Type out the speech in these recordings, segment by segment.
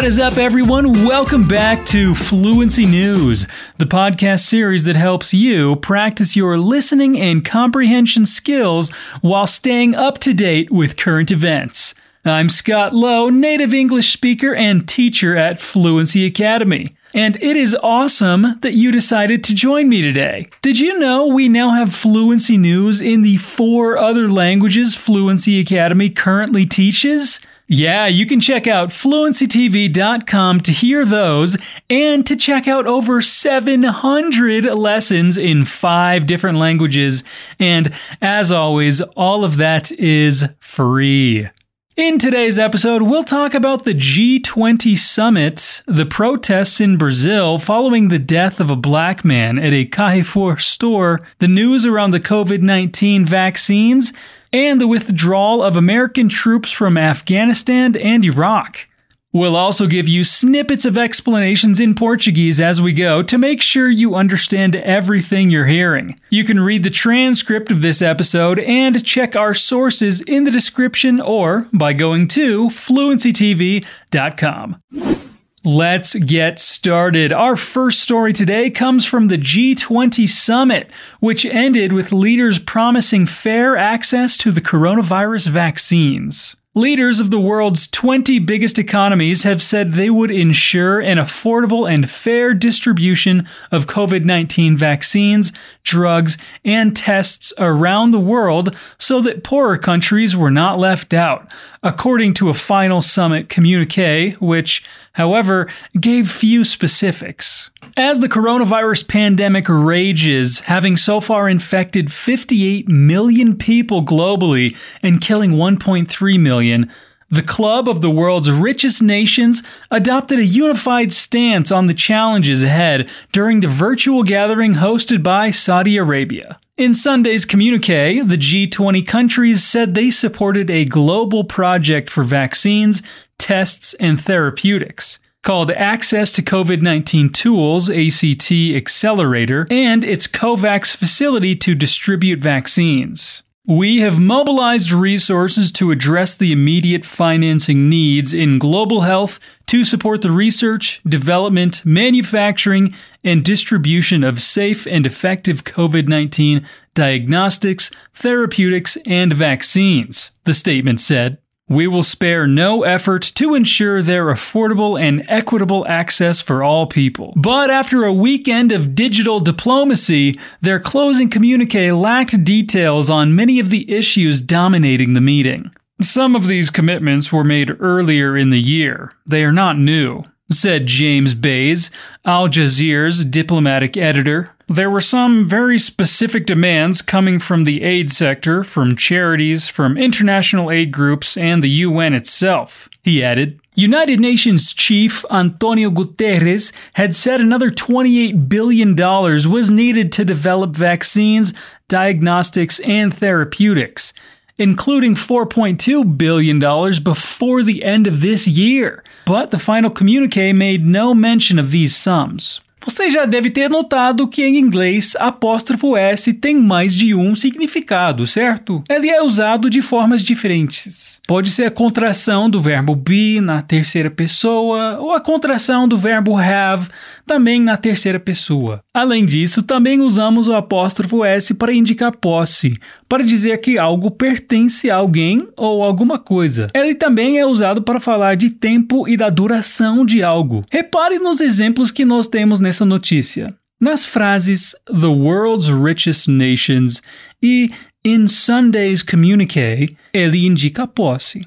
What is up, everyone? Welcome back to Fluency News, the podcast series that helps you practice your listening and comprehension skills while staying up to date with current events. I'm Scott Lowe, native English speaker and teacher at Fluency Academy. And it is awesome that you decided to join me today. Did you know we now have fluency news in the four other languages Fluency Academy currently teaches? Yeah, you can check out fluencytv.com to hear those and to check out over 700 lessons in five different languages. And as always, all of that is free. In today's episode, we'll talk about the G20 summit, the protests in Brazil following the death of a black man at a Carrefour store, the news around the COVID 19 vaccines, and the withdrawal of American troops from Afghanistan and Iraq. We'll also give you snippets of explanations in Portuguese as we go to make sure you understand everything you're hearing. You can read the transcript of this episode and check our sources in the description or by going to fluencytv.com. Let's get started. Our first story today comes from the G20 summit, which ended with leaders promising fair access to the coronavirus vaccines. Leaders of the world's 20 biggest economies have said they would ensure an affordable and fair distribution of COVID 19 vaccines, drugs, and tests around the world so that poorer countries were not left out, according to a final summit communique, which, however, gave few specifics. As the coronavirus pandemic rages, having so far infected 58 million people globally and killing 1.3 million, the club of the world's richest nations adopted a unified stance on the challenges ahead during the virtual gathering hosted by Saudi Arabia. In Sunday's communique, the G20 countries said they supported a global project for vaccines, tests, and therapeutics called Access to COVID 19 Tools ACT Accelerator and its COVAX facility to distribute vaccines. We have mobilized resources to address the immediate financing needs in global health to support the research, development, manufacturing, and distribution of safe and effective COVID 19 diagnostics, therapeutics, and vaccines, the statement said. We will spare no effort to ensure their affordable and equitable access for all people. But after a weekend of digital diplomacy, their closing communique lacked details on many of the issues dominating the meeting. Some of these commitments were made earlier in the year. They are not new said James Bays, Al Jazeera's diplomatic editor. There were some very specific demands coming from the aid sector, from charities, from international aid groups, and the UN itself. He added, United Nations chief Antonio Guterres had said another $28 billion was needed to develop vaccines, diagnostics, and therapeutics, including $4.2 billion before the end of this year. But the final communique made no mention of these sums. Você já deve ter notado que em inglês apóstrofo S tem mais de um significado, certo? Ele é usado de formas diferentes. Pode ser a contração do verbo be na terceira pessoa ou a contração do verbo have também na terceira pessoa. Além disso, também usamos o apóstrofo S para indicar posse, para dizer que algo pertence a alguém ou alguma coisa. Ele também é usado para falar de tempo e da duração de algo. Repare nos exemplos que nós temos nessa notícia. Nas frases The World's Richest Nations e In Sunday's Communique, ele indica posse.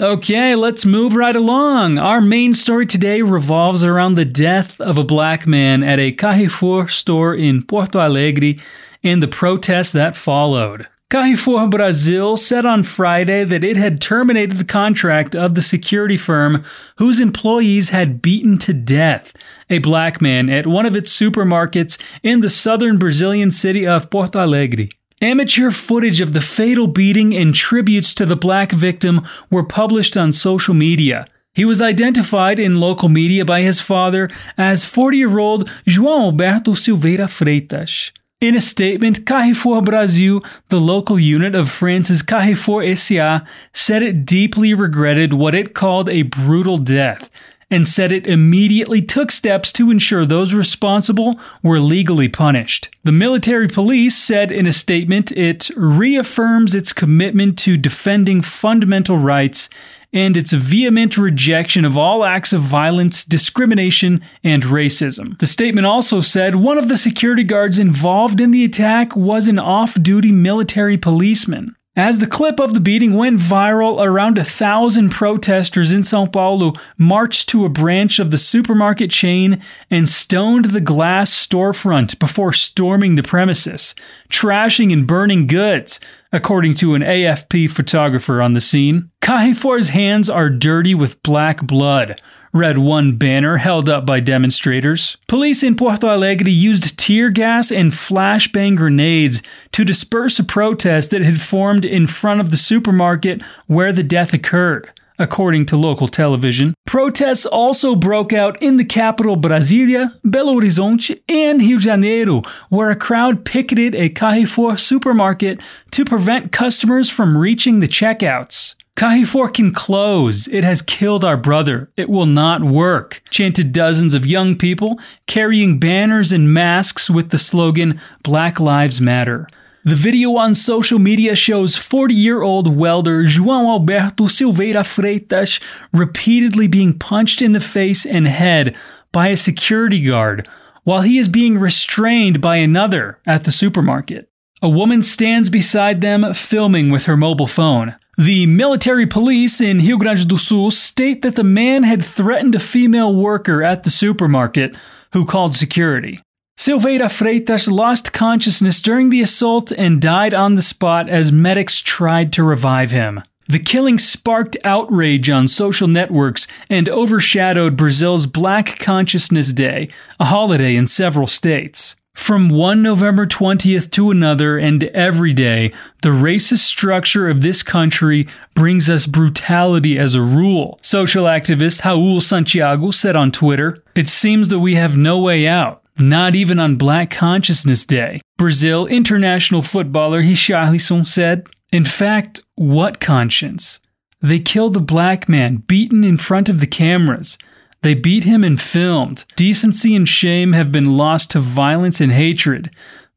Okay, let's move right along. Our main story today revolves around the death of a black man at a Carrefour store in Porto Alegre and the protests that followed. Carrefour Brazil said on Friday that it had terminated the contract of the security firm whose employees had beaten to death a black man at one of its supermarkets in the southern Brazilian city of Porto Alegre. Amateur footage of the fatal beating and tributes to the black victim were published on social media. He was identified in local media by his father as 40 year old João Alberto Silveira Freitas. In a statement, Carrefour Brasil, the local unit of France's Carrefour SA, said it deeply regretted what it called a brutal death and said it immediately took steps to ensure those responsible were legally punished. The military police said in a statement it reaffirms its commitment to defending fundamental rights and its vehement rejection of all acts of violence, discrimination, and racism. The statement also said one of the security guards involved in the attack was an off duty military policeman. As the clip of the beating went viral, around a thousand protesters in Sao Paulo marched to a branch of the supermarket chain and stoned the glass storefront before storming the premises, trashing and burning goods, according to an AFP photographer on the scene. Carrefour's hands are dirty with black blood, read one banner held up by demonstrators. Police in Porto Alegre used tear gas and flashbang grenades to disperse a protest that had formed in front of the supermarket where the death occurred. According to local television, protests also broke out in the capital Brasilia, Belo Horizonte, and Rio de Janeiro, where a crowd picketed a Carrefour supermarket to prevent customers from reaching the checkouts. Carrefour can close. It has killed our brother. It will not work, chanted dozens of young people carrying banners and masks with the slogan Black Lives Matter. The video on social media shows 40 year old welder João Alberto Silveira Freitas repeatedly being punched in the face and head by a security guard while he is being restrained by another at the supermarket. A woman stands beside them filming with her mobile phone. The military police in Rio Grande do Sul state that the man had threatened a female worker at the supermarket who called security. Silveira Freitas lost consciousness during the assault and died on the spot as medics tried to revive him. The killing sparked outrage on social networks and overshadowed Brazil's Black Consciousness Day, a holiday in several states. From one November 20th to another and every day, the racist structure of this country brings us brutality as a rule. Social activist Raull Santiago said on Twitter, It seems that we have no way out. Not even on Black Consciousness Day. Brazil international footballer Richarlison said, In fact, what conscience? They killed a black man beaten in front of the cameras. They beat him and filmed. Decency and shame have been lost to violence and hatred.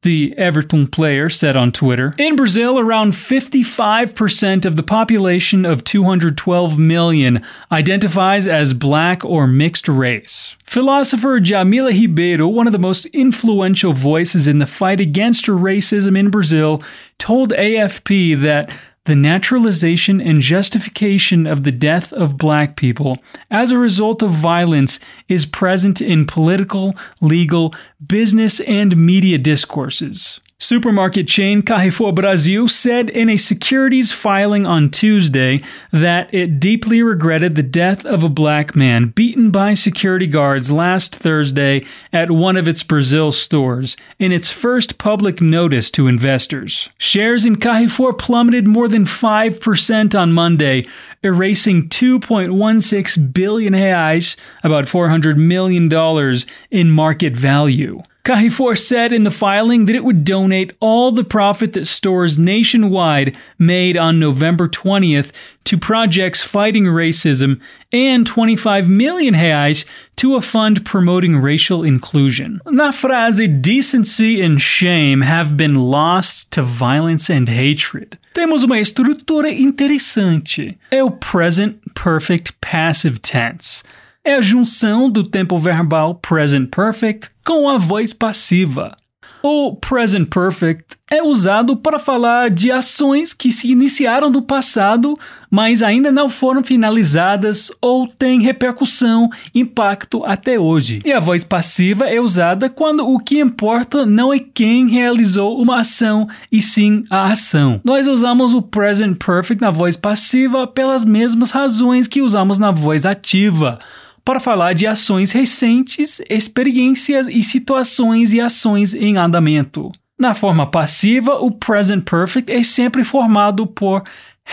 The Everton player said on Twitter. In Brazil, around 55% of the population of 212 million identifies as black or mixed race. Philosopher Djamila Ribeiro, one of the most influential voices in the fight against racism in Brazil, told AFP that the naturalization and justification of the death of black people as a result of violence is present in political, legal, business, and media discourses. Supermarket chain Carrefour Brasil said in a securities filing on Tuesday that it deeply regretted the death of a black man beaten by security guards last Thursday at one of its Brazil stores in its first public notice to investors. Shares in Carrefour plummeted more than 5% on Monday, erasing 2.16 billion reais, about 400 million dollars in market value. Carrefour said in the filing that it would donate all the profit that stores nationwide made on November 20th to projects fighting racism and 25 million reais to a fund promoting racial inclusion. Na frase decency and shame have been lost to violence and hatred. Temos uma estrutura interessante. É o present perfect passive tense. É a junção do tempo verbal present perfect com a voz passiva. O present perfect é usado para falar de ações que se iniciaram no passado, mas ainda não foram finalizadas ou têm repercussão, impacto até hoje. E a voz passiva é usada quando o que importa não é quem realizou uma ação, e sim a ação. Nós usamos o present perfect na voz passiva pelas mesmas razões que usamos na voz ativa para falar de ações recentes, experiências e situações e ações em andamento. Na forma passiva, o present perfect é sempre formado por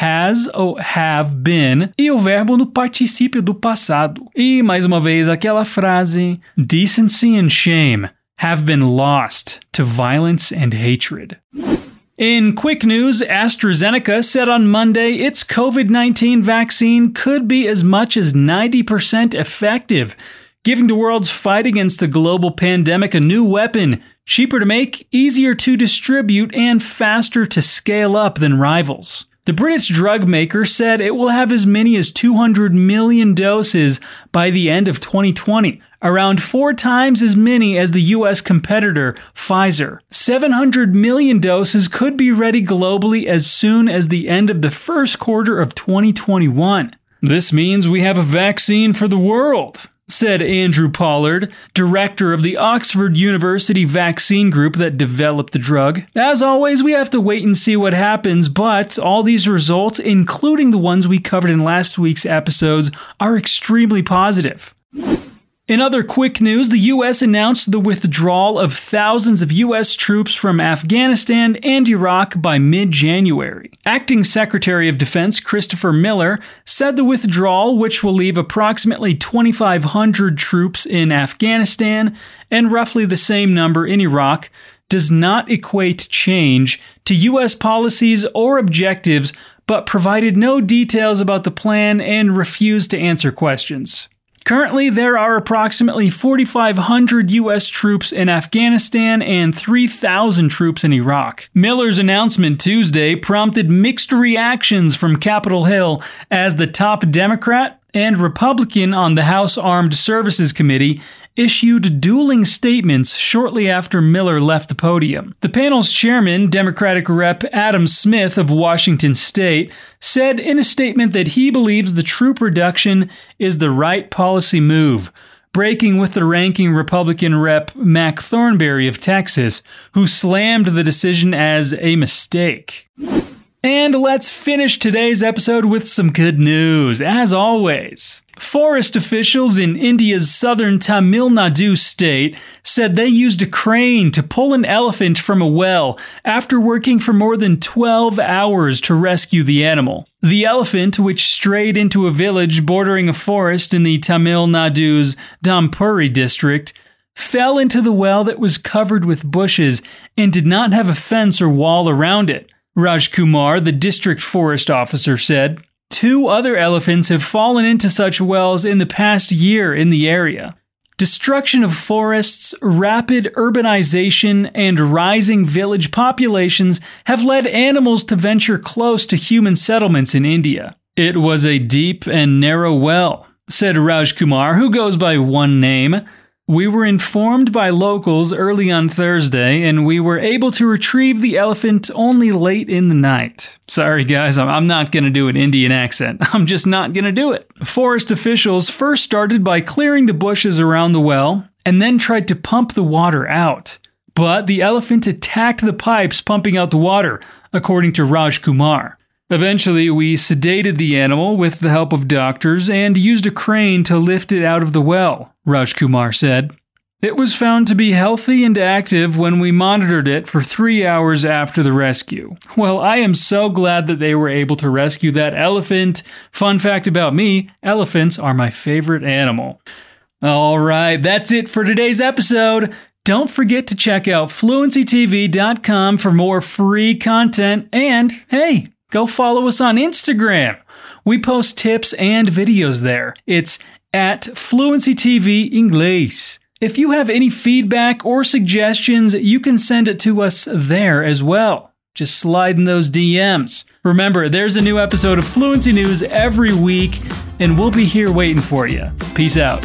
has ou have been e o verbo no particípio do passado. E mais uma vez aquela frase: decency and shame have been lost to violence and hatred. In quick news, AstraZeneca said on Monday its COVID 19 vaccine could be as much as 90% effective, giving the world's fight against the global pandemic a new weapon, cheaper to make, easier to distribute, and faster to scale up than rivals. The British drug maker said it will have as many as 200 million doses by the end of 2020, around four times as many as the US competitor, Pfizer. 700 million doses could be ready globally as soon as the end of the first quarter of 2021. This means we have a vaccine for the world said Andrew Pollard, director of the Oxford University vaccine group that developed the drug. As always, we have to wait and see what happens, but all these results, including the ones we covered in last week's episodes, are extremely positive. In other quick news, the U.S. announced the withdrawal of thousands of U.S. troops from Afghanistan and Iraq by mid January. Acting Secretary of Defense Christopher Miller said the withdrawal, which will leave approximately 2,500 troops in Afghanistan and roughly the same number in Iraq, does not equate change to U.S. policies or objectives, but provided no details about the plan and refused to answer questions. Currently, there are approximately 4,500 U.S. troops in Afghanistan and 3,000 troops in Iraq. Miller's announcement Tuesday prompted mixed reactions from Capitol Hill as the top Democrat and Republican on the House Armed Services Committee issued dueling statements shortly after Miller left the podium. The panel's chairman, Democratic Rep. Adam Smith of Washington State, said in a statement that he believes the troop reduction is the right policy move breaking with the ranking Republican Rep. Mac Thornberry of Texas, who slammed the decision as a mistake. And let's finish today's episode with some good news, as always. Forest officials in India's southern Tamil Nadu state said they used a crane to pull an elephant from a well after working for more than 12 hours to rescue the animal. The elephant, which strayed into a village bordering a forest in the Tamil Nadu's Dharmapuri district, fell into the well that was covered with bushes and did not have a fence or wall around it. Raj Kumar, the district forest officer, said. Two other elephants have fallen into such wells in the past year in the area. Destruction of forests, rapid urbanization, and rising village populations have led animals to venture close to human settlements in India. It was a deep and narrow well, said Raj Kumar, who goes by one name. We were informed by locals early on Thursday, and we were able to retrieve the elephant only late in the night. Sorry, guys, I'm not going to do an Indian accent. I'm just not going to do it. Forest officials first started by clearing the bushes around the well and then tried to pump the water out. But the elephant attacked the pipes pumping out the water, according to Raj Kumar. Eventually, we sedated the animal with the help of doctors and used a crane to lift it out of the well, Raj Kumar said. It was found to be healthy and active when we monitored it for three hours after the rescue. Well, I am so glad that they were able to rescue that elephant. Fun fact about me elephants are my favorite animal. All right, that's it for today's episode. Don't forget to check out fluencytv.com for more free content. And hey, go follow us on Instagram. We post tips and videos there. It's at Fluency TV English. If you have any feedback or suggestions, you can send it to us there as well. Just slide in those DMs. Remember, there's a new episode of Fluency News every week, and we'll be here waiting for you. Peace out.